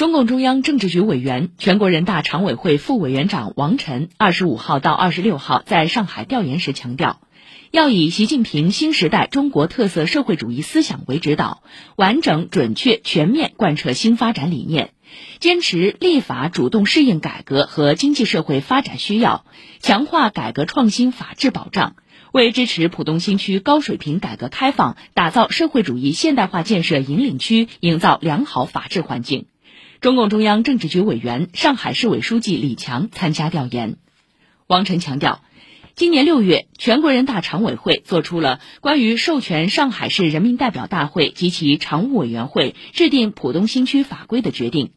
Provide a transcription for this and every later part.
中共中央政治局委员、全国人大常委会副委员长王晨二十五号到二十六号在上海调研时强调，要以习近平新时代中国特色社会主义思想为指导，完整、准确、全面贯彻新发展理念，坚持立法主动适应改革和经济社会发展需要，强化改革创新法治保障，为支持浦东新区高水平改革开放、打造社会主义现代化建设引领区营造良好法治环境。中共中央政治局委员、上海市委书记李强参加调研。王晨强调，今年六月，全国人大常委会作出了关于授权上海市人民代表大会及其常务委员会制定浦东新区法规的决定，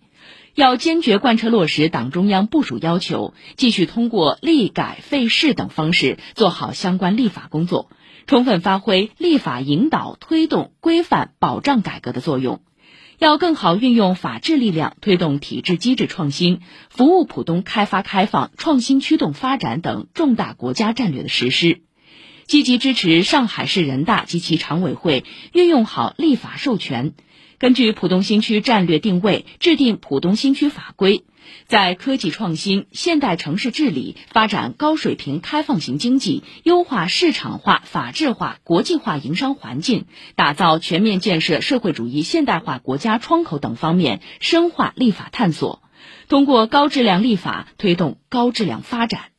要坚决贯彻落实党中央部署要求，继续通过立改废试等方式做好相关立法工作，充分发挥立法引导、推动、规范、保障改革的作用。要更好运用法治力量，推动体制机制创新，服务浦东开发开放、创新驱动发展等重大国家战略的实施，积极支持上海市人大及其常委会运用好立法授权，根据浦东新区战略定位制定浦东新区法规。在科技创新、现代城市治理、发展高水平开放型经济、优化市场化、法治化、国际化营商环境、打造全面建设社会主义现代化国家窗口等方面深化立法探索，通过高质量立法推动高质量发展。